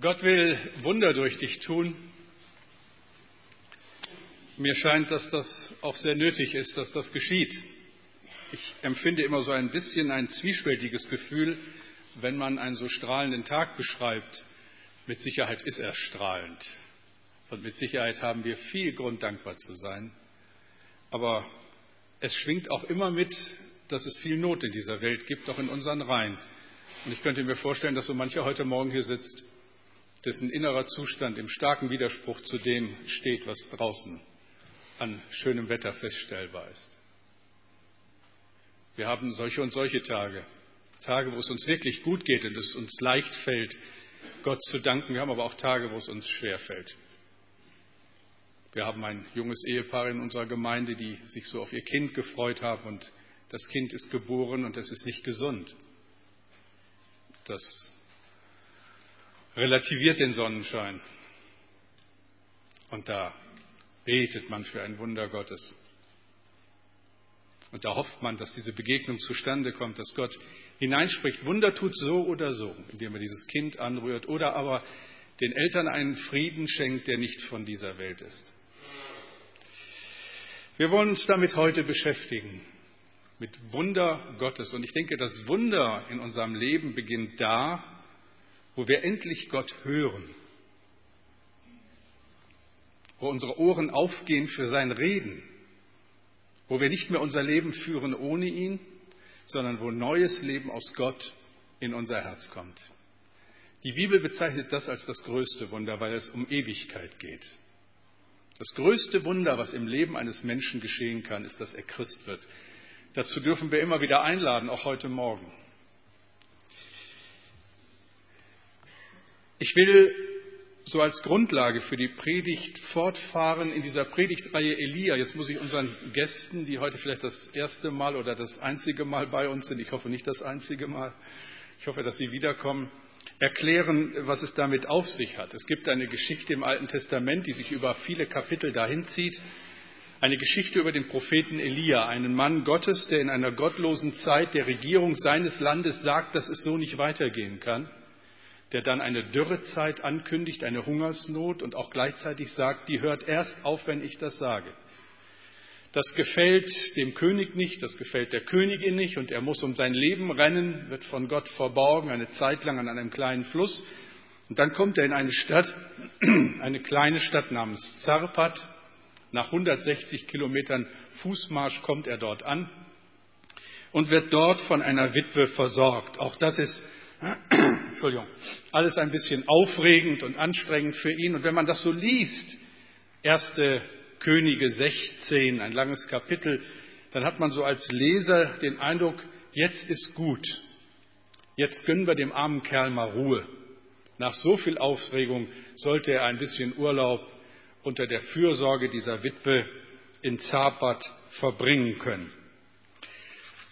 Gott will Wunder durch dich tun. Mir scheint, dass das auch sehr nötig ist, dass das geschieht. Ich empfinde immer so ein bisschen ein zwiespältiges Gefühl, wenn man einen so strahlenden Tag beschreibt. Mit Sicherheit ist er strahlend. Und mit Sicherheit haben wir viel Grund, dankbar zu sein. Aber es schwingt auch immer mit, dass es viel Not in dieser Welt gibt, auch in unseren Reihen. Und ich könnte mir vorstellen, dass so mancher heute Morgen hier sitzt, dessen innerer Zustand im starken Widerspruch zu dem steht, was draußen an schönem Wetter feststellbar ist. Wir haben solche und solche Tage. Tage, wo es uns wirklich gut geht und es uns leicht fällt, Gott zu danken. Wir haben aber auch Tage, wo es uns schwer fällt. Wir haben ein junges Ehepaar in unserer Gemeinde, die sich so auf ihr Kind gefreut haben und das Kind ist geboren und es ist nicht gesund. Das relativiert den Sonnenschein. Und da betet man für ein Wunder Gottes. Und da hofft man, dass diese Begegnung zustande kommt, dass Gott hineinspricht, Wunder tut so oder so, indem er dieses Kind anrührt oder aber den Eltern einen Frieden schenkt, der nicht von dieser Welt ist. Wir wollen uns damit heute beschäftigen, mit Wunder Gottes. Und ich denke, das Wunder in unserem Leben beginnt da, wo wir endlich Gott hören, wo unsere Ohren aufgehen für sein Reden, wo wir nicht mehr unser Leben führen ohne ihn, sondern wo neues Leben aus Gott in unser Herz kommt. Die Bibel bezeichnet das als das größte Wunder, weil es um Ewigkeit geht. Das größte Wunder, was im Leben eines Menschen geschehen kann, ist, dass er Christ wird. Dazu dürfen wir immer wieder einladen, auch heute Morgen. Ich will so als Grundlage für die Predigt fortfahren in dieser Predigtreihe Elia. Jetzt muss ich unseren Gästen, die heute vielleicht das erste Mal oder das einzige Mal bei uns sind, ich hoffe nicht das einzige Mal, ich hoffe, dass sie wiederkommen, erklären, was es damit auf sich hat. Es gibt eine Geschichte im Alten Testament, die sich über viele Kapitel dahin zieht. Eine Geschichte über den Propheten Elia, einen Mann Gottes, der in einer gottlosen Zeit der Regierung seines Landes sagt, dass es so nicht weitergehen kann, der dann eine Dürrezeit ankündigt, eine Hungersnot und auch gleichzeitig sagt, die hört erst auf, wenn ich das sage. Das gefällt dem König nicht, das gefällt der Königin nicht und er muss um sein Leben rennen, wird von Gott verborgen, eine Zeit lang an einem kleinen Fluss. Und dann kommt er in eine Stadt, eine kleine Stadt namens Zarpat. Nach 160 Kilometern Fußmarsch kommt er dort an und wird dort von einer Witwe versorgt. Auch das ist Entschuldigung, alles ein bisschen aufregend und anstrengend für ihn. Und wenn man das so liest, erste Könige 16, ein langes Kapitel, dann hat man so als Leser den Eindruck, jetzt ist gut. Jetzt gönnen wir dem armen Kerl mal Ruhe. Nach so viel Aufregung sollte er ein bisschen Urlaub unter der Fürsorge dieser Witwe in Zapat verbringen können.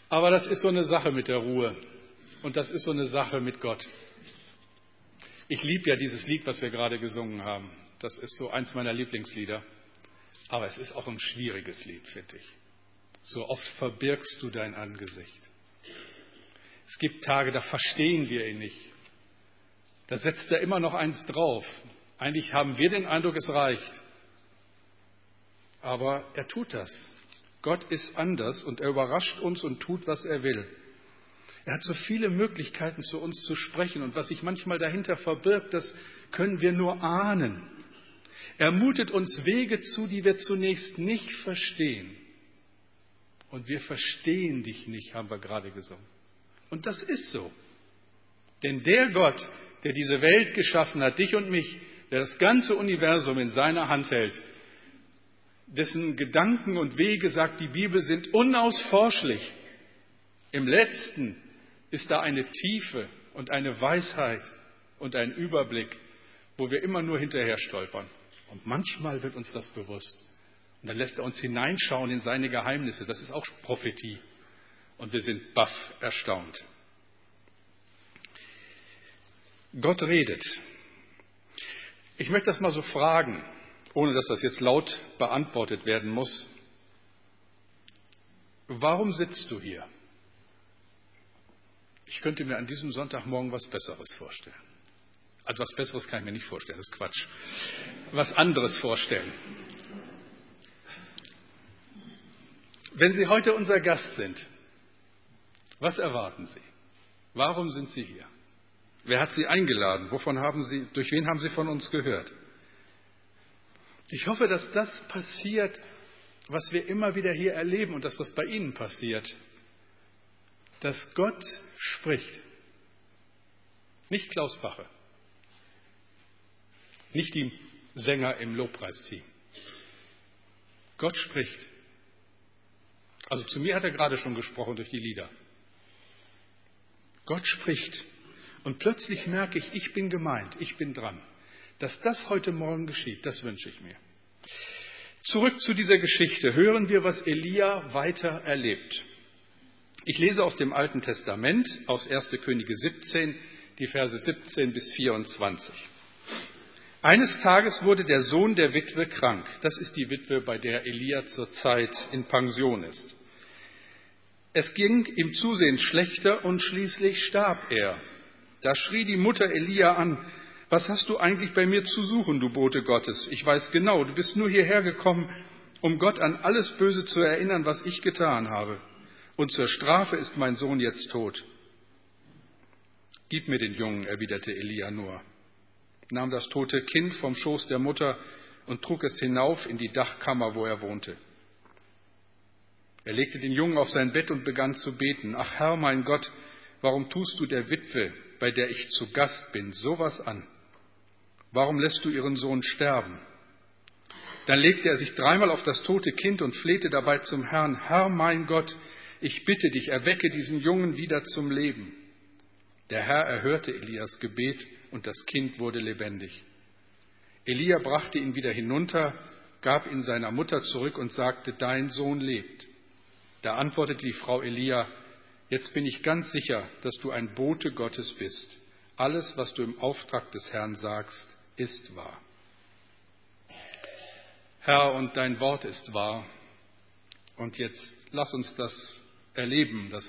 Aber das ist so eine Sache mit der Ruhe und das ist so eine Sache mit Gott. Ich liebe ja dieses Lied, was wir gerade gesungen haben. Das ist so eins meiner Lieblingslieder. Aber es ist auch ein schwieriges Lied, finde ich. So oft verbirgst du dein Angesicht. Es gibt Tage, da verstehen wir ihn nicht. Da setzt er immer noch eins drauf. Eigentlich haben wir den Eindruck, es reicht. Aber er tut das. Gott ist anders und er überrascht uns und tut, was er will. Er hat so viele Möglichkeiten, zu uns zu sprechen. Und was sich manchmal dahinter verbirgt, das können wir nur ahnen. Er mutet uns Wege zu, die wir zunächst nicht verstehen. Und wir verstehen dich nicht, haben wir gerade gesungen. Und das ist so. Denn der Gott, der diese Welt geschaffen hat, dich und mich, der das ganze Universum in seiner Hand hält, dessen Gedanken und Wege, sagt die Bibel, sind unausforschlich. Im letzten ist da eine Tiefe und eine Weisheit und ein Überblick, wo wir immer nur hinterher stolpern. Und manchmal wird uns das bewusst. Und dann lässt er uns hineinschauen in seine Geheimnisse. Das ist auch Prophetie. Und wir sind baff erstaunt. Gott redet. Ich möchte das mal so fragen, ohne dass das jetzt laut beantwortet werden muss. Warum sitzt du hier? Ich könnte mir an diesem Sonntagmorgen was Besseres vorstellen. Etwas Besseres kann ich mir nicht vorstellen, das ist Quatsch. Was anderes vorstellen. Wenn Sie heute unser Gast sind, was erwarten Sie? Warum sind Sie hier? Wer hat Sie eingeladen? Wovon haben Sie, durch wen haben Sie von uns gehört? Ich hoffe, dass das passiert, was wir immer wieder hier erleben und dass das bei Ihnen passiert. Dass Gott spricht. Nicht Klaus Bache. Nicht die Sänger im Lobpreisteam. Gott spricht. Also zu mir hat er gerade schon gesprochen durch die Lieder. Gott spricht. Und plötzlich merke ich, ich bin gemeint, ich bin dran. Dass das heute Morgen geschieht, das wünsche ich mir. Zurück zu dieser Geschichte. Hören wir, was Elia weiter erlebt. Ich lese aus dem Alten Testament, aus 1. Könige 17, die Verse 17 bis 24. Eines Tages wurde der Sohn der Witwe krank. Das ist die Witwe, bei der Elia zurzeit in Pension ist. Es ging ihm zusehends schlechter und schließlich starb er. Da schrie die Mutter Elia an, was hast du eigentlich bei mir zu suchen, du Bote Gottes? Ich weiß genau, du bist nur hierher gekommen, um Gott an alles Böse zu erinnern, was ich getan habe. Und zur Strafe ist mein Sohn jetzt tot. Gib mir den Jungen, erwiderte Elia nur, nahm das tote Kind vom Schoß der Mutter und trug es hinauf in die Dachkammer, wo er wohnte. Er legte den Jungen auf sein Bett und begann zu beten. Ach Herr, mein Gott, warum tust du der Witwe, bei der ich zu Gast bin, sowas an? Warum lässt du ihren Sohn sterben? Dann legte er sich dreimal auf das tote Kind und flehte dabei zum Herrn, Herr mein Gott, ich bitte dich, erwecke diesen Jungen wieder zum Leben. Der Herr erhörte Elias Gebet und das Kind wurde lebendig. Elia brachte ihn wieder hinunter, gab ihn seiner Mutter zurück und sagte, dein Sohn lebt. Da antwortete die Frau Elia, jetzt bin ich ganz sicher, dass du ein Bote Gottes bist. Alles, was du im Auftrag des Herrn sagst, ist wahr. Herr, und dein Wort ist wahr. Und jetzt lass uns das erleben, dass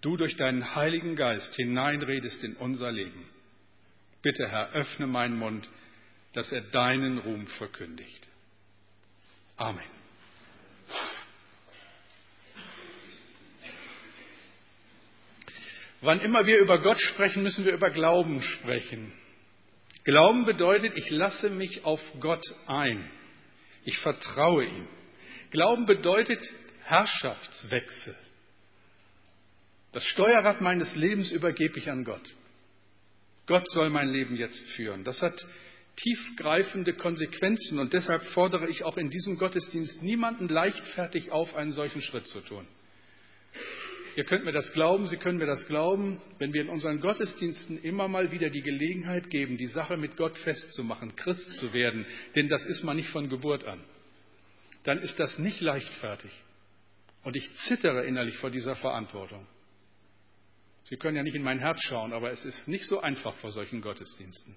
du durch deinen Heiligen Geist hineinredest in unser Leben. Bitte, Herr, öffne meinen Mund, dass er deinen Ruhm verkündigt. Amen. Wann immer wir über Gott sprechen, müssen wir über Glauben sprechen. Glauben bedeutet, ich lasse mich auf Gott ein. Ich vertraue ihm. Glauben bedeutet Herrschaftswechsel. Das Steuerrad meines Lebens übergebe ich an Gott. Gott soll mein Leben jetzt führen. Das hat tiefgreifende Konsequenzen und deshalb fordere ich auch in diesem Gottesdienst niemanden leichtfertig auf, einen solchen Schritt zu tun. Ihr könnt mir das glauben, Sie können mir das glauben, wenn wir in unseren Gottesdiensten immer mal wieder die Gelegenheit geben, die Sache mit Gott festzumachen, Christ zu werden, denn das ist man nicht von Geburt an, dann ist das nicht leichtfertig. Und ich zittere innerlich vor dieser Verantwortung. Sie können ja nicht in mein Herz schauen, aber es ist nicht so einfach vor solchen Gottesdiensten.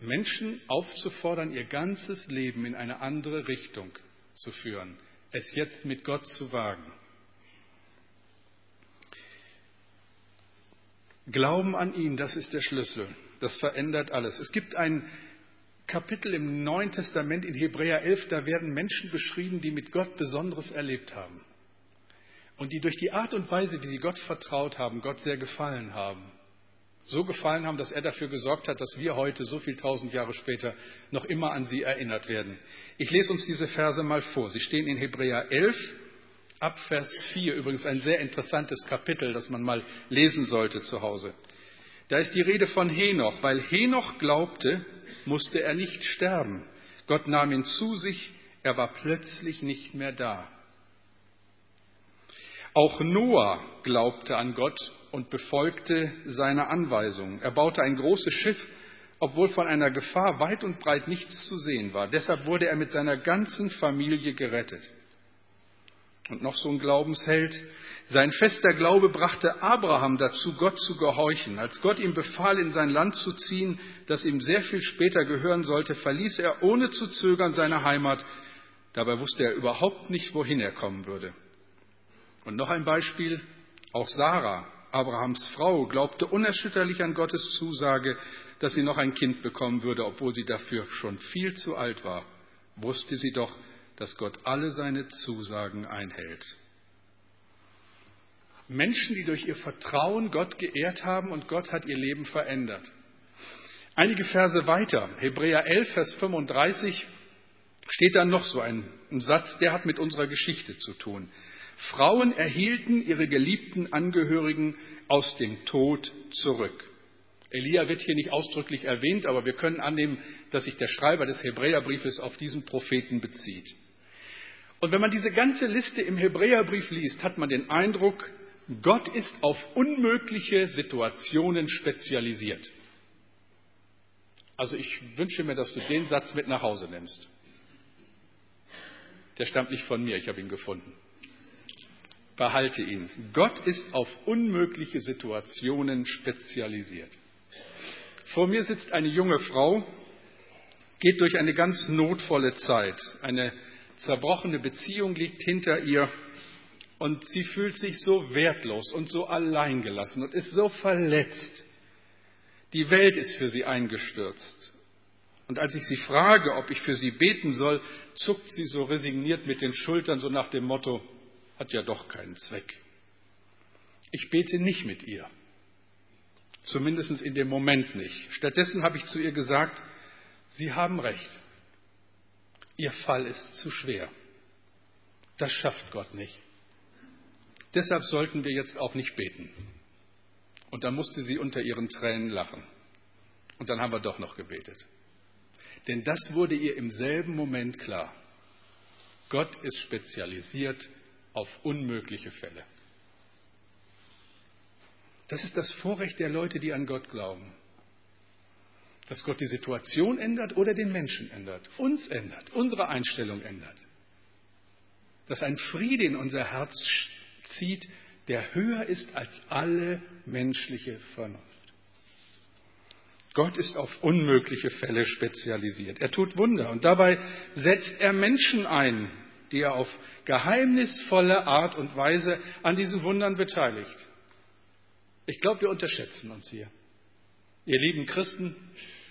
Menschen aufzufordern, ihr ganzes Leben in eine andere Richtung zu führen, es jetzt mit Gott zu wagen. Glauben an ihn, das ist der Schlüssel. Das verändert alles. Es gibt ein Kapitel im Neuen Testament in Hebräer 11, da werden Menschen beschrieben, die mit Gott Besonderes erlebt haben. Und die durch die Art und Weise, wie sie Gott vertraut haben, Gott sehr gefallen haben so gefallen haben, dass er dafür gesorgt hat, dass wir heute, so viel tausend Jahre später, noch immer an sie erinnert werden. Ich lese uns diese Verse mal vor. Sie stehen in Hebräer 11, ab Vers 4, übrigens ein sehr interessantes Kapitel, das man mal lesen sollte zu Hause. Da ist die Rede von Henoch. Weil Henoch glaubte, musste er nicht sterben. Gott nahm ihn zu sich, er war plötzlich nicht mehr da. Auch Noah glaubte an Gott und befolgte seine Anweisungen. Er baute ein großes Schiff, obwohl von einer Gefahr weit und breit nichts zu sehen war. Deshalb wurde er mit seiner ganzen Familie gerettet. Und noch so ein Glaubensheld. Sein fester Glaube brachte Abraham dazu, Gott zu gehorchen. Als Gott ihm befahl, in sein Land zu ziehen, das ihm sehr viel später gehören sollte, verließ er ohne zu zögern seine Heimat. Dabei wusste er überhaupt nicht, wohin er kommen würde. Und noch ein Beispiel. Auch Sarah Abrahams Frau, glaubte unerschütterlich an Gottes Zusage, dass sie noch ein Kind bekommen würde, obwohl sie dafür schon viel zu alt war. Wusste sie doch, dass Gott alle seine Zusagen einhält. Menschen, die durch ihr Vertrauen Gott geehrt haben und Gott hat ihr Leben verändert. Einige Verse weiter, Hebräer 11, Vers 35, steht dann noch so ein, ein Satz, der hat mit unserer Geschichte zu tun. Frauen erhielten ihre geliebten Angehörigen aus dem Tod zurück. Elia wird hier nicht ausdrücklich erwähnt, aber wir können annehmen, dass sich der Schreiber des Hebräerbriefes auf diesen Propheten bezieht. Und wenn man diese ganze Liste im Hebräerbrief liest, hat man den Eindruck, Gott ist auf unmögliche Situationen spezialisiert. Also ich wünsche mir, dass du den Satz mit nach Hause nimmst. Der stammt nicht von mir, ich habe ihn gefunden. Behalte ihn. Gott ist auf unmögliche Situationen spezialisiert. Vor mir sitzt eine junge Frau, geht durch eine ganz notvolle Zeit. Eine zerbrochene Beziehung liegt hinter ihr und sie fühlt sich so wertlos und so alleingelassen und ist so verletzt. Die Welt ist für sie eingestürzt. Und als ich sie frage, ob ich für sie beten soll, zuckt sie so resigniert mit den Schultern, so nach dem Motto, hat ja doch keinen Zweck. Ich bete nicht mit ihr. Zumindest in dem Moment nicht. Stattdessen habe ich zu ihr gesagt, Sie haben recht. Ihr Fall ist zu schwer. Das schafft Gott nicht. Deshalb sollten wir jetzt auch nicht beten. Und dann musste sie unter ihren Tränen lachen. Und dann haben wir doch noch gebetet. Denn das wurde ihr im selben Moment klar. Gott ist spezialisiert auf unmögliche Fälle. Das ist das Vorrecht der Leute, die an Gott glauben. Dass Gott die Situation ändert oder den Menschen ändert, uns ändert, unsere Einstellung ändert. Dass ein Friede in unser Herz zieht, der höher ist als alle menschliche Vernunft. Gott ist auf unmögliche Fälle spezialisiert. Er tut Wunder und dabei setzt er Menschen ein, die er auf geheimnisvolle Art und Weise an diesen Wundern beteiligt. Ich glaube, wir unterschätzen uns hier. Ihr lieben Christen,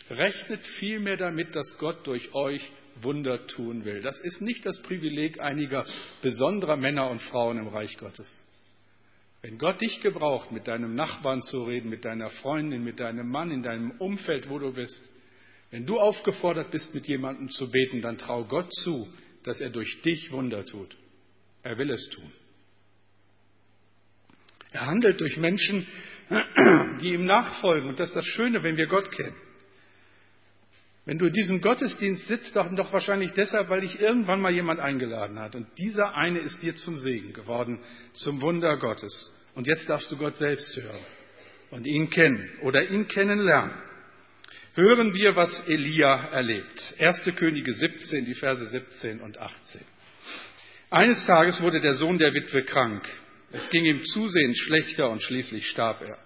rechnet vielmehr damit, dass Gott durch euch Wunder tun will. Das ist nicht das Privileg einiger besonderer Männer und Frauen im Reich Gottes. Wenn Gott dich gebraucht, mit deinem Nachbarn zu reden, mit deiner Freundin, mit deinem Mann, in deinem Umfeld, wo du bist, wenn du aufgefordert bist, mit jemandem zu beten, dann trau Gott zu, dass er durch dich Wunder tut. Er will es tun. Er handelt durch Menschen, die ihm nachfolgen. Und das ist das Schöne, wenn wir Gott kennen. Wenn du in diesem Gottesdienst sitzt, doch, doch wahrscheinlich deshalb, weil dich irgendwann mal jemand eingeladen hat. Und dieser eine ist dir zum Segen geworden, zum Wunder Gottes. Und jetzt darfst du Gott selbst hören und ihn kennen oder ihn kennenlernen. Hören wir, was Elia erlebt. 1. Könige 17, die Verse 17 und 18. Eines Tages wurde der Sohn der Witwe krank. Es ging ihm zusehends schlechter und schließlich starb er.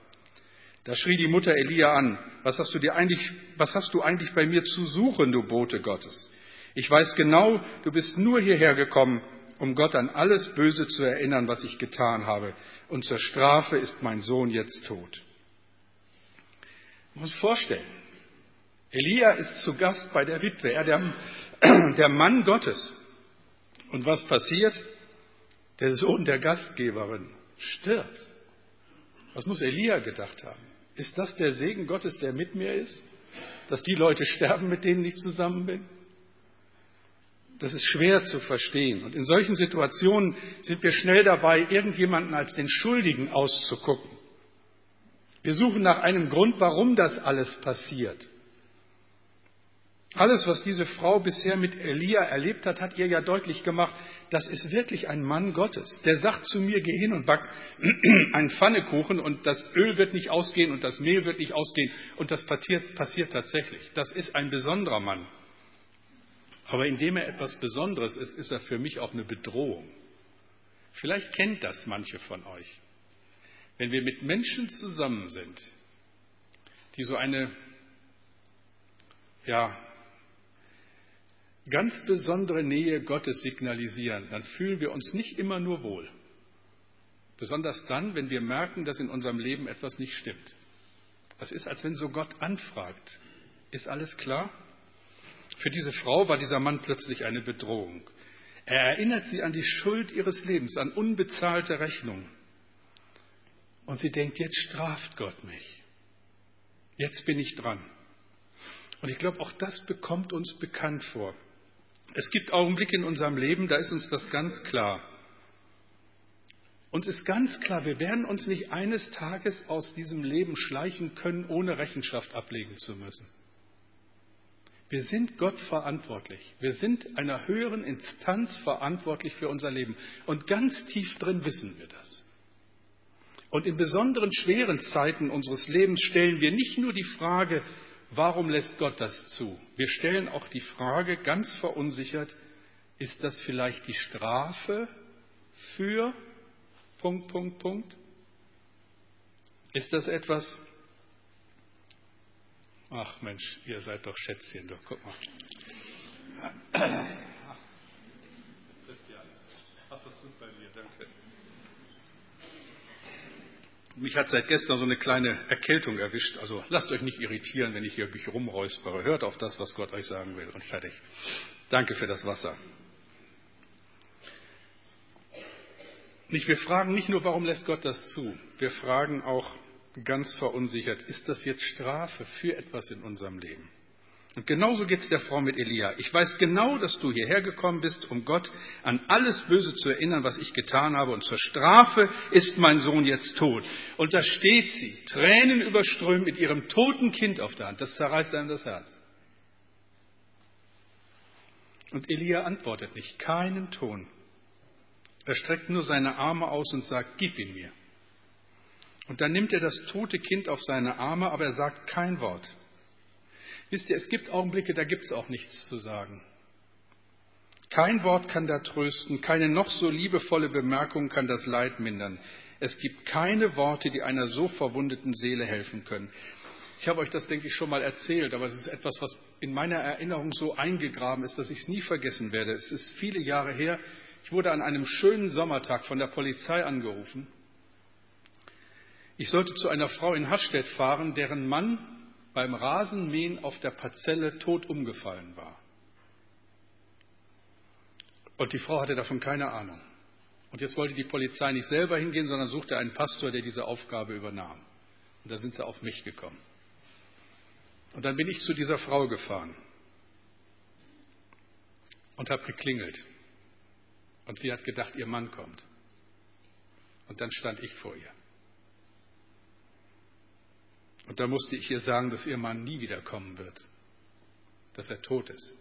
Da schrie die Mutter Elia an, was hast du dir eigentlich, was hast du eigentlich bei mir zu suchen, du Bote Gottes? Ich weiß genau, du bist nur hierher gekommen, um Gott an alles Böse zu erinnern, was ich getan habe. Und zur Strafe ist mein Sohn jetzt tot. Man muss vorstellen, Elia ist zu Gast bei der Witwe, er der, der Mann Gottes. Und was passiert? Der Sohn der Gastgeberin stirbt. Was muss Elia gedacht haben? Ist das der Segen Gottes, der mit mir ist? Dass die Leute sterben, mit denen ich zusammen bin? Das ist schwer zu verstehen. Und in solchen Situationen sind wir schnell dabei, irgendjemanden als den Schuldigen auszugucken. Wir suchen nach einem Grund, warum das alles passiert. Alles, was diese Frau bisher mit Elia erlebt hat, hat ihr ja deutlich gemacht, das ist wirklich ein Mann Gottes. Der sagt zu mir, geh hin und back einen Pfannekuchen und das Öl wird nicht ausgehen und das Mehl wird nicht ausgehen und das passiert, passiert tatsächlich. Das ist ein besonderer Mann. Aber indem er etwas Besonderes ist, ist er für mich auch eine Bedrohung. Vielleicht kennt das manche von euch. Wenn wir mit Menschen zusammen sind, die so eine ja, ganz besondere Nähe Gottes signalisieren, dann fühlen wir uns nicht immer nur wohl. Besonders dann, wenn wir merken, dass in unserem Leben etwas nicht stimmt. Es ist, als wenn so Gott anfragt. Ist alles klar? Für diese Frau war dieser Mann plötzlich eine Bedrohung. Er erinnert sie an die Schuld ihres Lebens, an unbezahlte Rechnungen. Und sie denkt, jetzt straft Gott mich. Jetzt bin ich dran. Und ich glaube, auch das bekommt uns bekannt vor. Es gibt Augenblicke in unserem Leben, da ist uns das ganz klar. Uns ist ganz klar, wir werden uns nicht eines Tages aus diesem Leben schleichen können, ohne Rechenschaft ablegen zu müssen. Wir sind Gott verantwortlich. Wir sind einer höheren Instanz verantwortlich für unser Leben. Und ganz tief drin wissen wir das. Und in besonderen schweren Zeiten unseres Lebens stellen wir nicht nur die Frage, warum lässt Gott das zu? Wir stellen auch die Frage ganz verunsichert, ist das vielleicht die Strafe für Punkt, Punkt, Punkt? Ist das etwas? Ach Mensch, ihr seid doch Schätzchen, doch guck mal. Christian, ach, das gut bei mir, danke. Mich hat seit gestern so eine kleine Erkältung erwischt. Also lasst euch nicht irritieren, wenn ich hier mich rumräuspere. Hört auf das, was Gott euch sagen will und fertig. Danke für das Wasser. Nicht, wir fragen nicht nur, warum lässt Gott das zu? Wir fragen auch ganz verunsichert, ist das jetzt Strafe für etwas in unserem Leben? Und genauso geht es der Frau mit Elia. Ich weiß genau, dass du hierher gekommen bist, um Gott an alles Böse zu erinnern, was ich getan habe. Und zur Strafe ist mein Sohn jetzt tot. Und da steht sie, Tränen überströmt mit ihrem toten Kind auf der Hand. Das zerreißt einem das Herz. Und Elia antwortet nicht, keinen Ton. Er streckt nur seine Arme aus und sagt, gib ihn mir. Und dann nimmt er das tote Kind auf seine Arme, aber er sagt kein Wort. Wisst ihr, es gibt Augenblicke, da gibt es auch nichts zu sagen. Kein Wort kann da trösten, keine noch so liebevolle Bemerkung kann das Leid mindern. Es gibt keine Worte, die einer so verwundeten Seele helfen können. Ich habe euch das, denke ich, schon mal erzählt, aber es ist etwas, was in meiner Erinnerung so eingegraben ist, dass ich es nie vergessen werde. Es ist viele Jahre her. Ich wurde an einem schönen Sommertag von der Polizei angerufen. Ich sollte zu einer Frau in Hastedt fahren, deren Mann beim Rasenmähen auf der Parzelle tot umgefallen war. Und die Frau hatte davon keine Ahnung. Und jetzt wollte die Polizei nicht selber hingehen, sondern suchte einen Pastor, der diese Aufgabe übernahm. Und da sind sie auf mich gekommen. Und dann bin ich zu dieser Frau gefahren und habe geklingelt. Und sie hat gedacht, ihr Mann kommt. Und dann stand ich vor ihr. Und da musste ich ihr sagen, dass ihr Mann nie wiederkommen wird, dass er tot ist.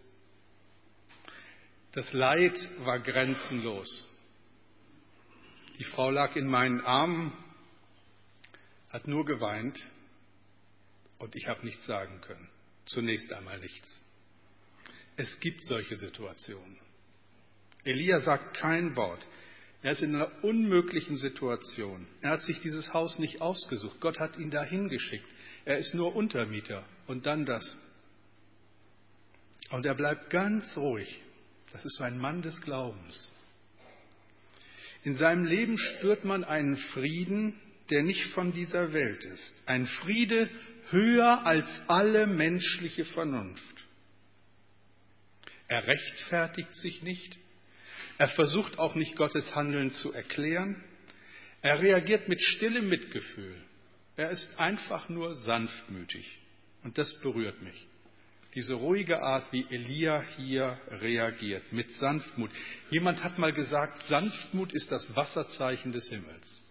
Das Leid war grenzenlos. Die Frau lag in meinen Armen, hat nur geweint und ich habe nichts sagen können. Zunächst einmal nichts. Es gibt solche Situationen. Elia sagt kein Wort. Er ist in einer unmöglichen Situation. Er hat sich dieses Haus nicht ausgesucht. Gott hat ihn dahin geschickt. Er ist nur Untermieter und dann das. Und er bleibt ganz ruhig. Das ist so ein Mann des Glaubens. In seinem Leben spürt man einen Frieden, der nicht von dieser Welt ist. Ein Friede höher als alle menschliche Vernunft. Er rechtfertigt sich nicht. Er versucht auch nicht Gottes Handeln zu erklären. Er reagiert mit stillem Mitgefühl. Er ist einfach nur sanftmütig. Und das berührt mich. Diese ruhige Art, wie Elia hier reagiert, mit Sanftmut. Jemand hat mal gesagt, Sanftmut ist das Wasserzeichen des Himmels.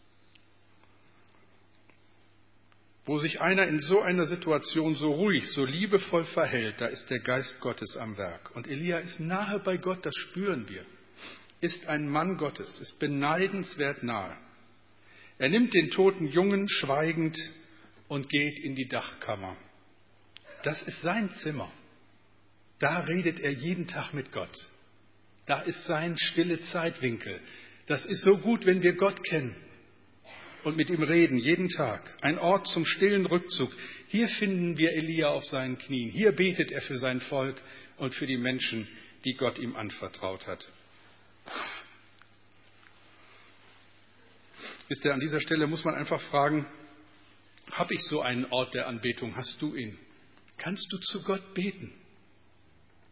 Wo sich einer in so einer Situation so ruhig, so liebevoll verhält, da ist der Geist Gottes am Werk. Und Elia ist nahe bei Gott, das spüren wir. Ist ein Mann Gottes, ist beneidenswert nahe. Er nimmt den toten Jungen schweigend und geht in die Dachkammer. Das ist sein Zimmer. Da redet er jeden Tag mit Gott. Da ist sein stille Zeitwinkel. Das ist so gut, wenn wir Gott kennen und mit ihm reden, jeden Tag. Ein Ort zum stillen Rückzug. Hier finden wir Elia auf seinen Knien. Hier betet er für sein Volk und für die Menschen, die Gott ihm anvertraut hat. Wisst ihr, an dieser Stelle muss man einfach fragen, habe ich so einen Ort der Anbetung? Hast du ihn? Kannst du zu Gott beten?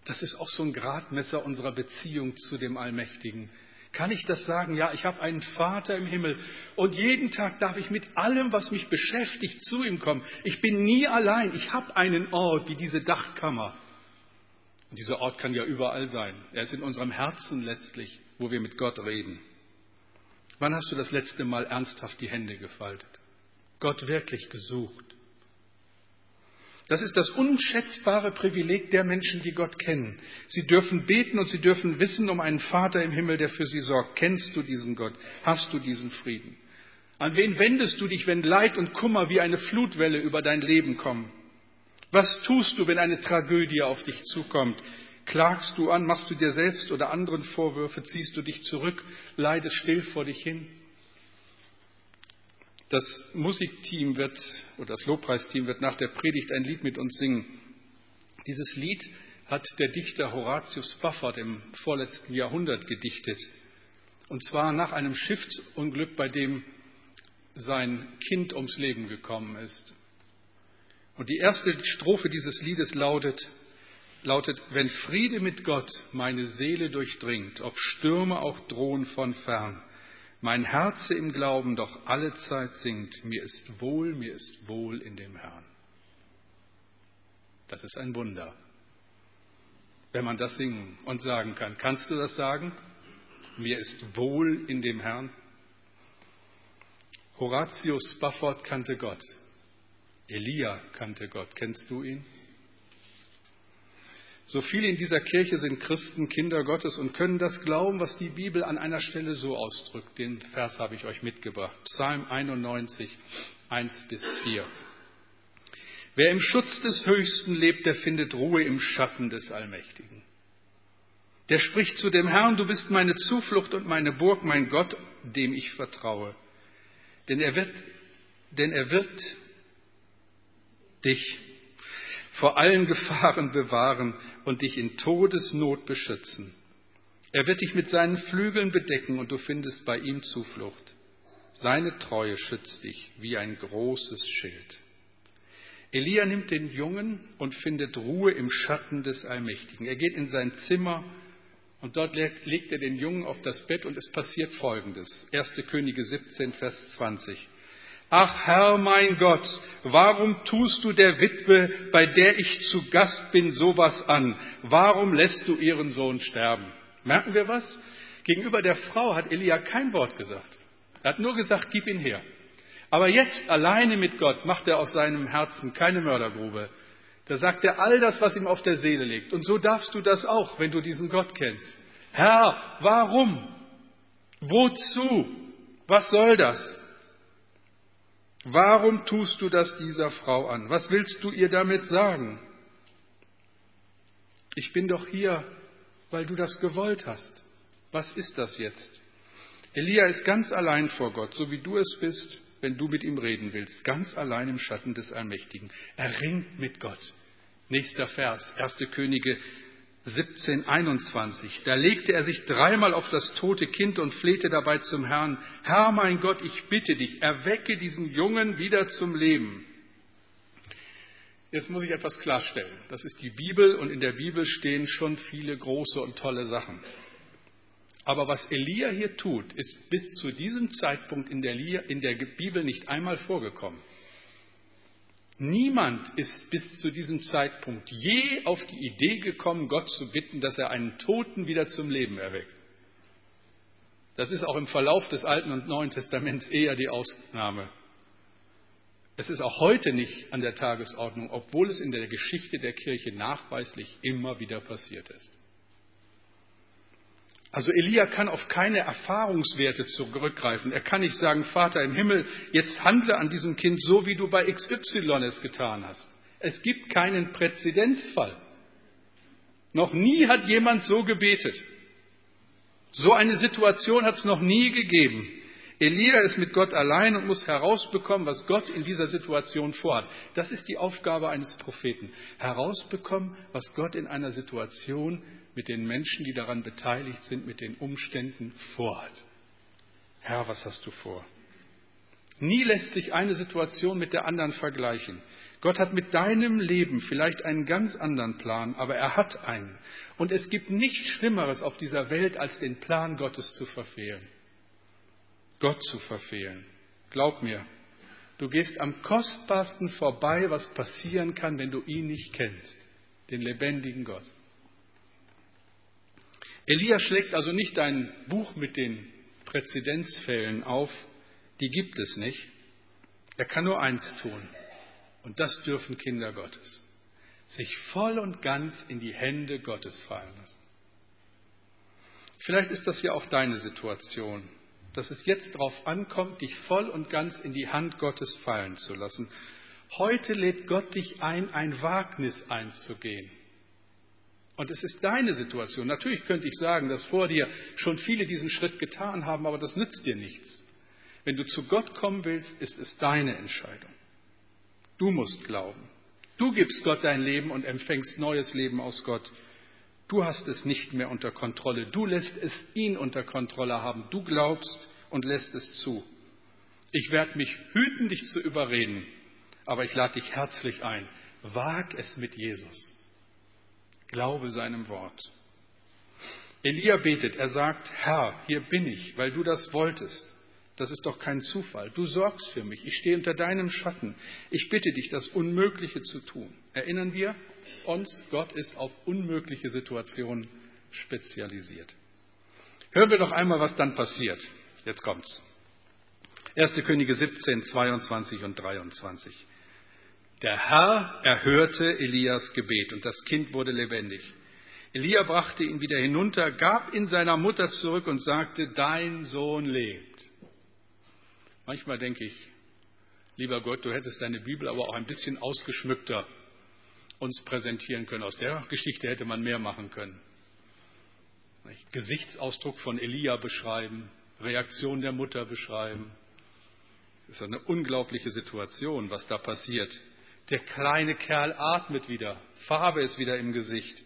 Das ist auch so ein Gradmesser unserer Beziehung zu dem Allmächtigen. Kann ich das sagen? Ja, ich habe einen Vater im Himmel und jeden Tag darf ich mit allem, was mich beschäftigt, zu ihm kommen. Ich bin nie allein. Ich habe einen Ort wie diese Dachkammer. Und dieser Ort kann ja überall sein. Er ist in unserem Herzen letztlich, wo wir mit Gott reden. Wann hast du das letzte Mal ernsthaft die Hände gefaltet? Gott wirklich gesucht? Das ist das unschätzbare Privileg der Menschen, die Gott kennen. Sie dürfen beten und sie dürfen wissen um einen Vater im Himmel, der für sie sorgt. Kennst du diesen Gott? Hast du diesen Frieden? An wen wendest du dich, wenn Leid und Kummer wie eine Flutwelle über dein Leben kommen? Was tust du, wenn eine Tragödie auf dich zukommt? Klagst du an, machst du dir selbst oder anderen Vorwürfe, ziehst du dich zurück, leidest still vor dich hin? Das Musikteam wird, oder das Lobpreisteam wird nach der Predigt ein Lied mit uns singen. Dieses Lied hat der Dichter Horatius Spafford im vorletzten Jahrhundert gedichtet. Und zwar nach einem Schiffsunglück, bei dem sein Kind ums Leben gekommen ist. Und die erste Strophe dieses Liedes lautet, lautet, wenn Friede mit Gott meine Seele durchdringt, ob Stürme auch drohen von fern, mein Herze im Glauben doch alle Zeit singt, mir ist wohl, mir ist wohl in dem Herrn. Das ist ein Wunder, wenn man das singen und sagen kann. Kannst du das sagen? Mir ist wohl in dem Herrn. Horatius Spafford kannte Gott. Elia kannte Gott. Kennst du ihn? So viele in dieser Kirche sind Christen, Kinder Gottes und können das glauben, was die Bibel an einer Stelle so ausdrückt. Den Vers habe ich euch mitgebracht. Psalm 91, 1 bis 4. Wer im Schutz des Höchsten lebt, der findet Ruhe im Schatten des Allmächtigen. Der spricht zu dem Herrn, du bist meine Zuflucht und meine Burg, mein Gott, dem ich vertraue. Denn er wird, denn er wird dich vor allen Gefahren bewahren und dich in Todesnot beschützen. Er wird dich mit seinen Flügeln bedecken und du findest bei ihm Zuflucht. Seine Treue schützt dich wie ein großes Schild. Elia nimmt den Jungen und findet Ruhe im Schatten des Allmächtigen. Er geht in sein Zimmer und dort legt er den Jungen auf das Bett und es passiert Folgendes. 1. Könige 17, Vers 20. Ach Herr mein Gott, warum tust du der Witwe, bei der ich zu Gast bin, sowas an? Warum lässt du ihren Sohn sterben? Merken wir was? Gegenüber der Frau hat Elia kein Wort gesagt. Er hat nur gesagt, gib ihn her. Aber jetzt alleine mit Gott macht er aus seinem Herzen keine Mördergrube. Da sagt er all das, was ihm auf der Seele liegt. Und so darfst du das auch, wenn du diesen Gott kennst. Herr, warum? Wozu? Was soll das? Warum tust du das dieser Frau an? Was willst du ihr damit sagen? Ich bin doch hier, weil du das gewollt hast. Was ist das jetzt? Elia ist ganz allein vor Gott, so wie du es bist, wenn du mit ihm reden willst, ganz allein im Schatten des Allmächtigen. Er ringt mit Gott. Nächster Vers, 1. Könige 1721. Da legte er sich dreimal auf das tote Kind und flehte dabei zum Herrn, Herr mein Gott, ich bitte dich, erwecke diesen Jungen wieder zum Leben. Jetzt muss ich etwas klarstellen. Das ist die Bibel und in der Bibel stehen schon viele große und tolle Sachen. Aber was Elia hier tut, ist bis zu diesem Zeitpunkt in der, in der Bibel nicht einmal vorgekommen. Niemand ist bis zu diesem Zeitpunkt je auf die Idee gekommen, Gott zu bitten, dass er einen Toten wieder zum Leben erweckt. Das ist auch im Verlauf des Alten und Neuen Testaments eher die Ausnahme. Es ist auch heute nicht an der Tagesordnung, obwohl es in der Geschichte der Kirche nachweislich immer wieder passiert ist. Also Elia kann auf keine Erfahrungswerte zurückgreifen. Er kann nicht sagen, Vater im Himmel, jetzt handle an diesem Kind so, wie du bei XY es getan hast. Es gibt keinen Präzedenzfall. Noch nie hat jemand so gebetet. So eine Situation hat es noch nie gegeben. Elia ist mit Gott allein und muss herausbekommen, was Gott in dieser Situation vorhat. Das ist die Aufgabe eines Propheten. Herausbekommen, was Gott in einer Situation mit den Menschen, die daran beteiligt sind, mit den Umständen vorhat. Herr, was hast du vor? Nie lässt sich eine Situation mit der anderen vergleichen. Gott hat mit deinem Leben vielleicht einen ganz anderen Plan, aber er hat einen. Und es gibt nichts Schlimmeres auf dieser Welt, als den Plan Gottes zu verfehlen. Gott zu verfehlen. Glaub mir, du gehst am kostbarsten vorbei, was passieren kann, wenn du ihn nicht kennst, den lebendigen Gott. Elia schlägt also nicht ein Buch mit den Präzedenzfällen auf, die gibt es nicht. Er kann nur eins tun, und das dürfen Kinder Gottes, sich voll und ganz in die Hände Gottes fallen lassen. Vielleicht ist das ja auch deine Situation, dass es jetzt darauf ankommt, dich voll und ganz in die Hand Gottes fallen zu lassen. Heute lädt Gott dich ein, ein Wagnis einzugehen. Und es ist deine Situation. Natürlich könnte ich sagen, dass vor dir schon viele diesen Schritt getan haben, aber das nützt dir nichts. Wenn du zu Gott kommen willst, ist es deine Entscheidung. Du musst glauben. Du gibst Gott dein Leben und empfängst neues Leben aus Gott. Du hast es nicht mehr unter Kontrolle. Du lässt es ihn unter Kontrolle haben. Du glaubst und lässt es zu. Ich werde mich hüten, dich zu überreden, aber ich lade dich herzlich ein. Wag es mit Jesus. Glaube seinem Wort. Elia betet, er sagt, Herr, hier bin ich, weil du das wolltest. Das ist doch kein Zufall. Du sorgst für mich. Ich stehe unter deinem Schatten. Ich bitte dich, das Unmögliche zu tun. Erinnern wir uns, Gott ist auf unmögliche Situationen spezialisiert. Hören wir doch einmal, was dann passiert. Jetzt kommt's. 1. Könige 17, 22 und 23. Der Herr erhörte Elias Gebet und das Kind wurde lebendig. Elia brachte ihn wieder hinunter, gab ihn seiner Mutter zurück und sagte, dein Sohn lebt. Manchmal denke ich, lieber Gott, du hättest deine Bibel aber auch ein bisschen ausgeschmückter uns präsentieren können. Aus der Geschichte hätte man mehr machen können. Gesichtsausdruck von Elia beschreiben, Reaktion der Mutter beschreiben. Das ist eine unglaubliche Situation, was da passiert. Der kleine Kerl atmet wieder, Farbe ist wieder im Gesicht.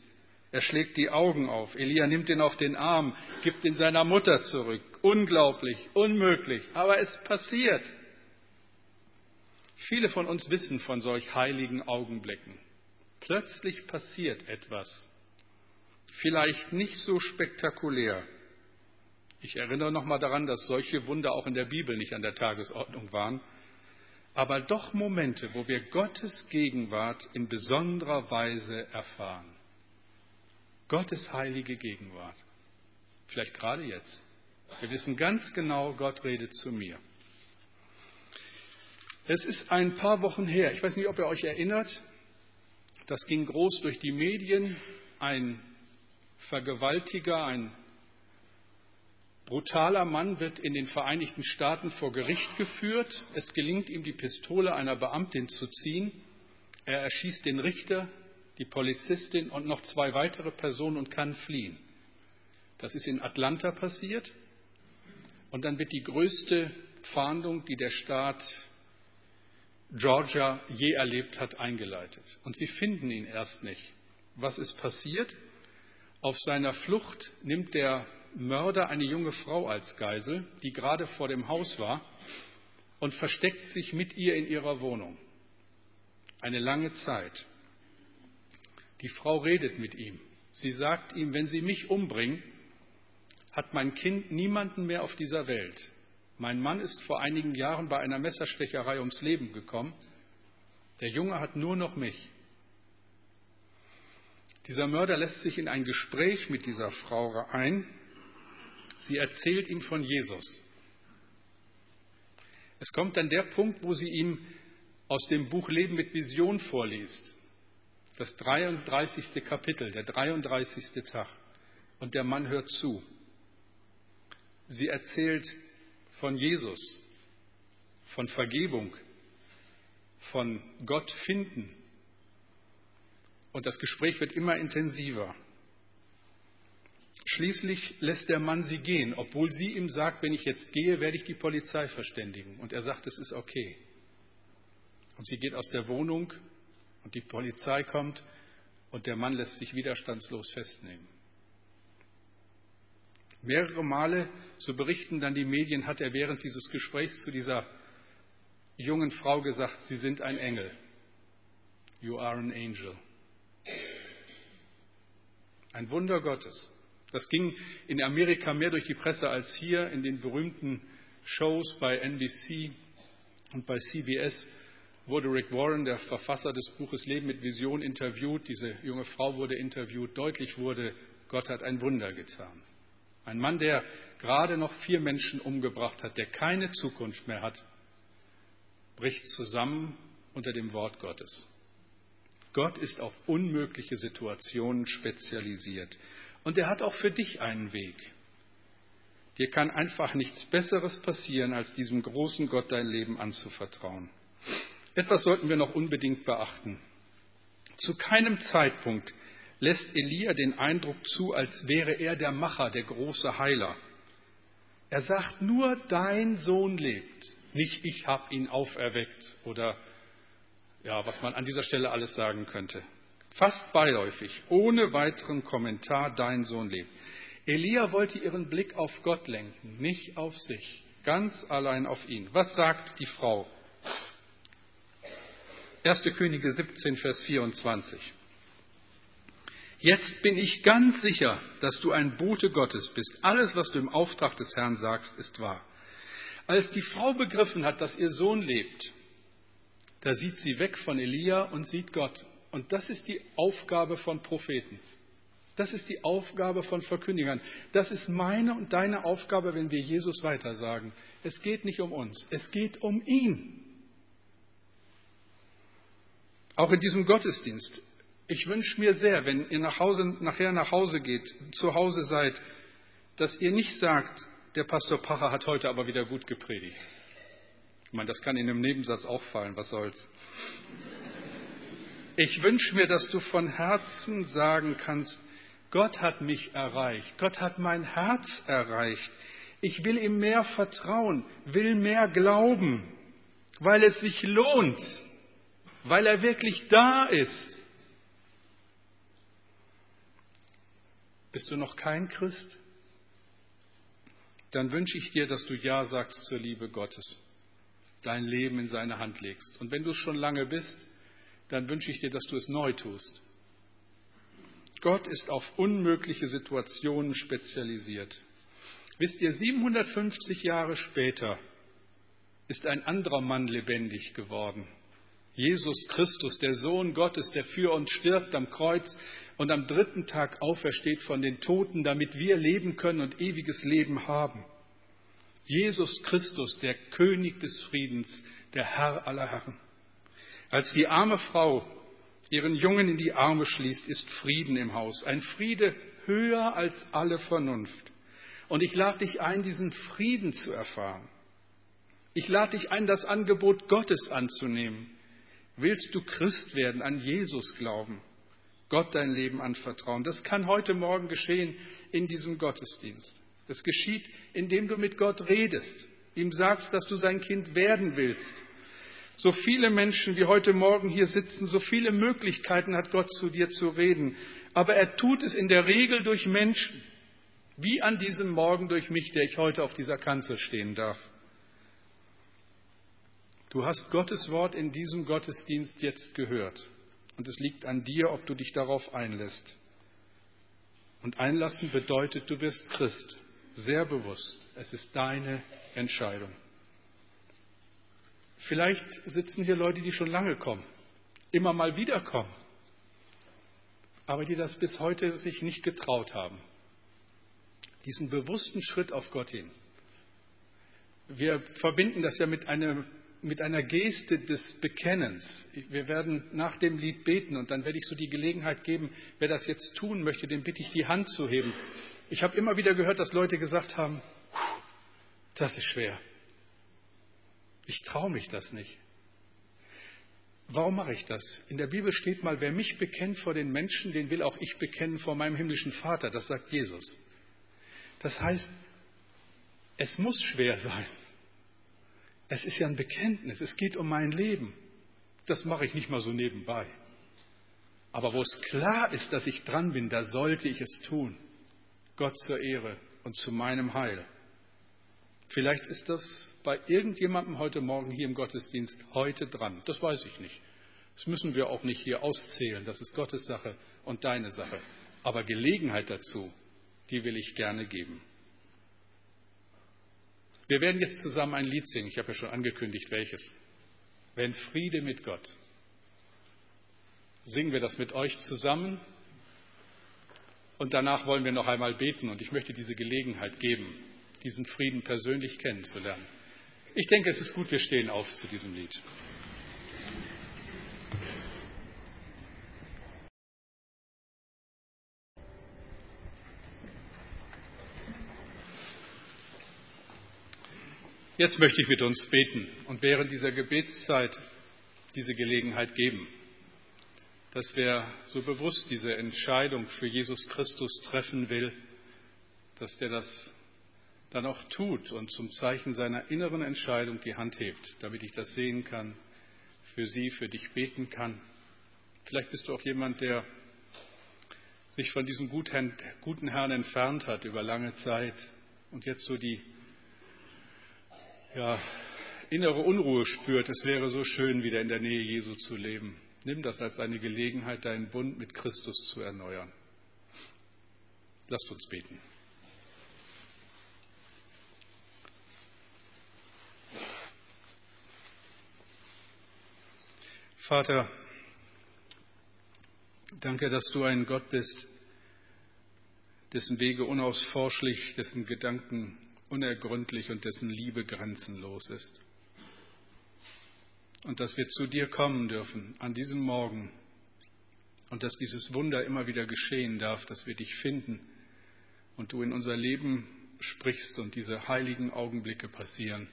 Er schlägt die Augen auf. Elia nimmt ihn auf den Arm, gibt ihn seiner Mutter zurück. Unglaublich, unmöglich, aber es passiert. Viele von uns wissen von solch heiligen Augenblicken. Plötzlich passiert etwas. Vielleicht nicht so spektakulär. Ich erinnere nochmal daran, dass solche Wunder auch in der Bibel nicht an der Tagesordnung waren aber doch Momente, wo wir Gottes Gegenwart in besonderer Weise erfahren. Gottes heilige Gegenwart. Vielleicht gerade jetzt. Wir wissen ganz genau, Gott redet zu mir. Es ist ein paar Wochen her, ich weiß nicht, ob ihr euch erinnert, das ging groß durch die Medien, ein Vergewaltiger, ein brutaler Mann wird in den Vereinigten Staaten vor Gericht geführt. Es gelingt ihm, die Pistole einer Beamtin zu ziehen. Er erschießt den Richter, die Polizistin und noch zwei weitere Personen und kann fliehen. Das ist in Atlanta passiert. Und dann wird die größte Fahndung, die der Staat Georgia je erlebt hat, eingeleitet. Und sie finden ihn erst nicht. Was ist passiert? Auf seiner Flucht nimmt der Mörder eine junge Frau als Geisel, die gerade vor dem Haus war, und versteckt sich mit ihr in ihrer Wohnung. Eine lange Zeit. Die Frau redet mit ihm. Sie sagt ihm, wenn Sie mich umbringen, hat mein Kind niemanden mehr auf dieser Welt. Mein Mann ist vor einigen Jahren bei einer Messerstecherei ums Leben gekommen. Der Junge hat nur noch mich. Dieser Mörder lässt sich in ein Gespräch mit dieser Frau ein Sie erzählt ihm von Jesus. Es kommt dann der Punkt, wo sie ihm aus dem Buch Leben mit Vision vorliest. Das 33. Kapitel, der 33. Tag. Und der Mann hört zu. Sie erzählt von Jesus, von Vergebung, von Gott finden. Und das Gespräch wird immer intensiver. Schließlich lässt der Mann sie gehen, obwohl sie ihm sagt, wenn ich jetzt gehe, werde ich die Polizei verständigen. Und er sagt, es ist okay. Und sie geht aus der Wohnung und die Polizei kommt und der Mann lässt sich widerstandslos festnehmen. Mehrere Male, so berichten dann die Medien, hat er während dieses Gesprächs zu dieser jungen Frau gesagt, Sie sind ein Engel. You are an angel. Ein Wunder Gottes. Das ging in Amerika mehr durch die Presse als hier in den berühmten Shows bei NBC und bei CBS wurde Rick Warren, der Verfasser des Buches Leben mit Vision, interviewt. Diese junge Frau wurde interviewt. Deutlich wurde, Gott hat ein Wunder getan. Ein Mann, der gerade noch vier Menschen umgebracht hat, der keine Zukunft mehr hat, bricht zusammen unter dem Wort Gottes. Gott ist auf unmögliche Situationen spezialisiert. Und er hat auch für dich einen Weg. Dir kann einfach nichts Besseres passieren, als diesem großen Gott dein Leben anzuvertrauen. Etwas sollten wir noch unbedingt beachten. Zu keinem Zeitpunkt lässt Elia den Eindruck zu, als wäre er der Macher, der große Heiler. Er sagt nur, dein Sohn lebt, nicht ich habe ihn auferweckt oder ja, was man an dieser Stelle alles sagen könnte. Fast beiläufig, ohne weiteren Kommentar, dein Sohn lebt. Elia wollte ihren Blick auf Gott lenken, nicht auf sich, ganz allein auf ihn. Was sagt die Frau? 1. Könige 17, Vers 24. Jetzt bin ich ganz sicher, dass du ein Bote Gottes bist. Alles, was du im Auftrag des Herrn sagst, ist wahr. Als die Frau begriffen hat, dass ihr Sohn lebt, da sieht sie weg von Elia und sieht Gott. Und das ist die Aufgabe von Propheten. Das ist die Aufgabe von Verkündigern. Das ist meine und deine Aufgabe, wenn wir Jesus weitersagen. Es geht nicht um uns, es geht um ihn. Auch in diesem Gottesdienst ich wünsche mir sehr, wenn ihr nach Hause, nachher nach Hause geht, zu Hause seid, dass ihr nicht sagt, der Pastor Pacher hat heute aber wieder gut gepredigt. Ich meine, das kann in einem Nebensatz auch fallen, was soll's. Ich wünsche mir, dass du von Herzen sagen kannst, Gott hat mich erreicht, Gott hat mein Herz erreicht. Ich will ihm mehr vertrauen, will mehr glauben, weil es sich lohnt, weil er wirklich da ist Bist du noch kein Christ? Dann wünsche ich dir, dass du Ja sagst zur Liebe Gottes, dein Leben in seine Hand legst. Und wenn du es schon lange bist, dann wünsche ich dir, dass du es neu tust. Gott ist auf unmögliche Situationen spezialisiert. Wisst ihr, 750 Jahre später ist ein anderer Mann lebendig geworden. Jesus Christus, der Sohn Gottes, der für uns stirbt am Kreuz, und am dritten Tag aufersteht von den Toten, damit wir leben können und ewiges Leben haben. Jesus Christus, der König des Friedens, der Herr aller Herren. Als die arme Frau ihren Jungen in die Arme schließt, ist Frieden im Haus, ein Friede höher als alle Vernunft. Und ich lade dich ein, diesen Frieden zu erfahren. Ich lade dich ein, das Angebot Gottes anzunehmen. Willst du Christ werden, an Jesus glauben? Gott dein Leben anvertrauen. Das kann heute Morgen geschehen in diesem Gottesdienst. Das geschieht, indem du mit Gott redest, ihm sagst, dass du sein Kind werden willst. So viele Menschen, wie heute Morgen hier sitzen, so viele Möglichkeiten hat Gott zu dir zu reden. Aber er tut es in der Regel durch Menschen, wie an diesem Morgen durch mich, der ich heute auf dieser Kanzel stehen darf. Du hast Gottes Wort in diesem Gottesdienst jetzt gehört. Und es liegt an dir, ob du dich darauf einlässt. Und einlassen bedeutet, du wirst Christ. Sehr bewusst. Es ist deine Entscheidung. Vielleicht sitzen hier Leute, die schon lange kommen, immer mal wieder kommen, aber die das bis heute sich nicht getraut haben. Diesen bewussten Schritt auf Gott hin. Wir verbinden das ja mit einem mit einer Geste des Bekennens. Wir werden nach dem Lied beten und dann werde ich so die Gelegenheit geben, wer das jetzt tun möchte, dem bitte ich die Hand zu heben. Ich habe immer wieder gehört, dass Leute gesagt haben, das ist schwer. Ich traue mich das nicht. Warum mache ich das? In der Bibel steht mal, wer mich bekennt vor den Menschen, den will auch ich bekennen vor meinem himmlischen Vater. Das sagt Jesus. Das heißt, es muss schwer sein. Es ist ja ein Bekenntnis, es geht um mein Leben. Das mache ich nicht mal so nebenbei. Aber wo es klar ist, dass ich dran bin, da sollte ich es tun. Gott zur Ehre und zu meinem Heil. Vielleicht ist das bei irgendjemandem heute Morgen hier im Gottesdienst heute dran. Das weiß ich nicht. Das müssen wir auch nicht hier auszählen. Das ist Gottes Sache und deine Sache. Aber Gelegenheit dazu, die will ich gerne geben. Wir werden jetzt zusammen ein Lied singen. Ich habe ja schon angekündigt, welches. Wenn Friede mit Gott. Singen wir das mit euch zusammen. Und danach wollen wir noch einmal beten. Und ich möchte diese Gelegenheit geben, diesen Frieden persönlich kennenzulernen. Ich denke, es ist gut, wir stehen auf zu diesem Lied. Jetzt möchte ich mit uns beten und während dieser Gebetszeit diese Gelegenheit geben, dass wer so bewusst diese Entscheidung für Jesus Christus treffen will, dass der das dann auch tut und zum Zeichen seiner inneren Entscheidung die Hand hebt, damit ich das sehen kann, für sie, für dich beten kann. Vielleicht bist du auch jemand, der sich von diesem guten Herrn entfernt hat über lange Zeit und jetzt so die ja, innere Unruhe spürt. Es wäre so schön, wieder in der Nähe Jesu zu leben. Nimm das als eine Gelegenheit, deinen Bund mit Christus zu erneuern. Lasst uns beten. Vater, danke, dass du ein Gott bist, dessen Wege unausforschlich, dessen Gedanken unergründlich und dessen Liebe grenzenlos ist. Und dass wir zu dir kommen dürfen an diesem Morgen und dass dieses Wunder immer wieder geschehen darf, dass wir dich finden und du in unser Leben sprichst und diese heiligen Augenblicke passieren,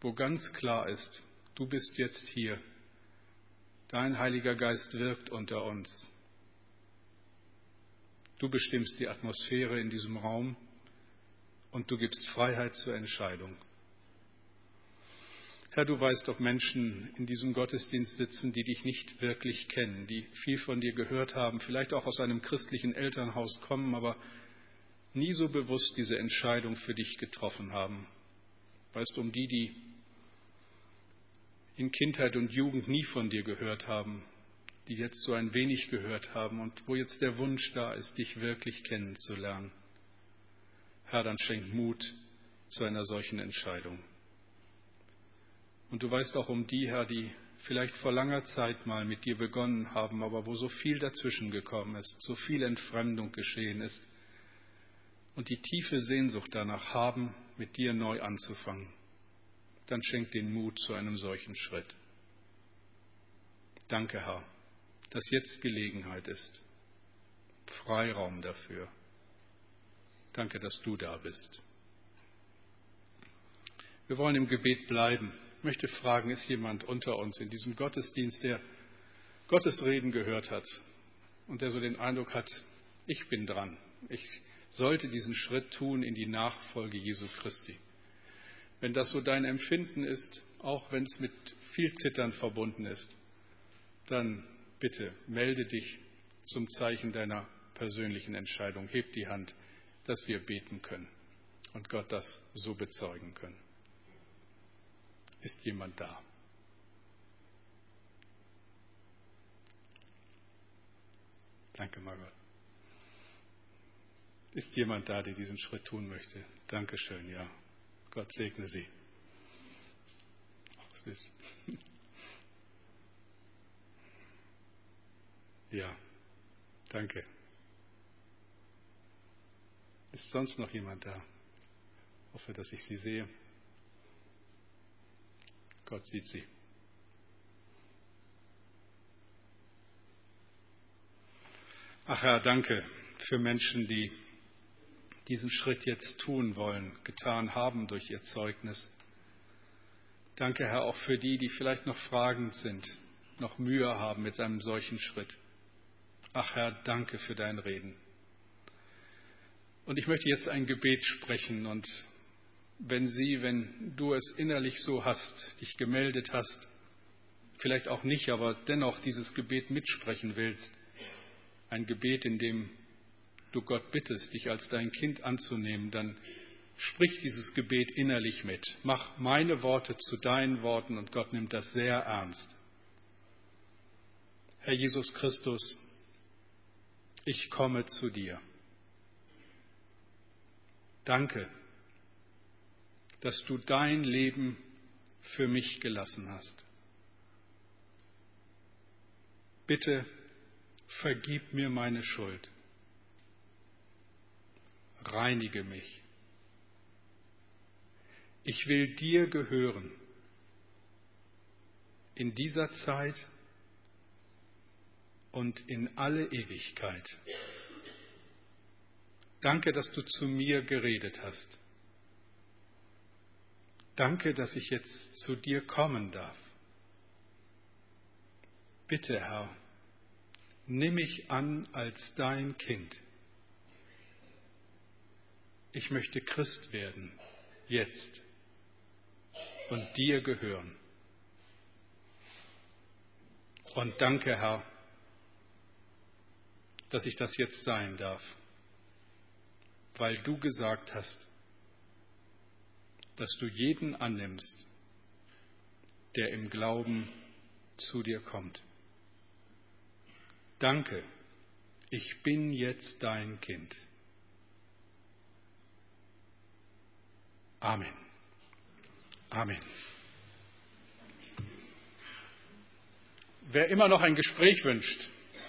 wo ganz klar ist, du bist jetzt hier Dein Heiliger Geist wirkt unter uns. Du bestimmst die Atmosphäre in diesem Raum und du gibst Freiheit zur Entscheidung. Herr, du weißt, ob Menschen in diesem Gottesdienst sitzen, die dich nicht wirklich kennen, die viel von dir gehört haben, vielleicht auch aus einem christlichen Elternhaus kommen, aber nie so bewusst diese Entscheidung für dich getroffen haben. Weißt du um die, die in Kindheit und Jugend nie von dir gehört haben, die jetzt so ein wenig gehört haben und wo jetzt der Wunsch da ist, dich wirklich kennenzulernen. Herr, dann schenk Mut zu einer solchen Entscheidung. Und du weißt auch um die, Herr, die vielleicht vor langer Zeit mal mit dir begonnen haben, aber wo so viel dazwischen gekommen ist, so viel Entfremdung geschehen ist und die tiefe Sehnsucht danach haben, mit dir neu anzufangen dann schenk den Mut zu einem solchen Schritt. Danke, Herr, dass jetzt Gelegenheit ist. Freiraum dafür. Danke, dass du da bist. Wir wollen im Gebet bleiben. Ich möchte fragen, ist jemand unter uns in diesem Gottesdienst, der Gottes Reden gehört hat und der so den Eindruck hat, ich bin dran. Ich sollte diesen Schritt tun in die Nachfolge Jesu Christi. Wenn das so dein Empfinden ist, auch wenn es mit viel Zittern verbunden ist, dann bitte melde dich zum Zeichen deiner persönlichen Entscheidung. Heb die Hand, dass wir beten können und Gott das so bezeugen können. Ist jemand da? Danke, Margot. Ist jemand da, der diesen Schritt tun möchte? Dankeschön, ja. Gott segne Sie. Ach, süß. Ja, danke. Ist sonst noch jemand da? Ich hoffe, dass ich Sie sehe. Gott sieht Sie. Ach Herr, danke für Menschen, die diesen Schritt jetzt tun wollen, getan haben durch ihr Zeugnis. Danke, Herr, auch für die, die vielleicht noch fragend sind, noch Mühe haben mit einem solchen Schritt. Ach Herr, danke für dein Reden. Und ich möchte jetzt ein Gebet sprechen und wenn Sie, wenn du es innerlich so hast, dich gemeldet hast, vielleicht auch nicht, aber dennoch dieses Gebet mitsprechen willst, ein Gebet, in dem du Gott bittest, dich als dein Kind anzunehmen, dann Sprich dieses Gebet innerlich mit. Mach meine Worte zu deinen Worten und Gott nimmt das sehr ernst. Herr Jesus Christus, ich komme zu dir. Danke, dass du dein Leben für mich gelassen hast. Bitte vergib mir meine Schuld. Reinige mich. Ich will dir gehören. In dieser Zeit und in alle Ewigkeit. Danke, dass du zu mir geredet hast. Danke, dass ich jetzt zu dir kommen darf. Bitte, Herr, nimm mich an als dein Kind. Ich möchte Christ werden, jetzt, und dir gehören. Und danke, Herr, dass ich das jetzt sein darf, weil du gesagt hast, dass du jeden annimmst, der im Glauben zu dir kommt. Danke, ich bin jetzt dein Kind. Amen. Amen. Wer immer noch ein Gespräch wünscht,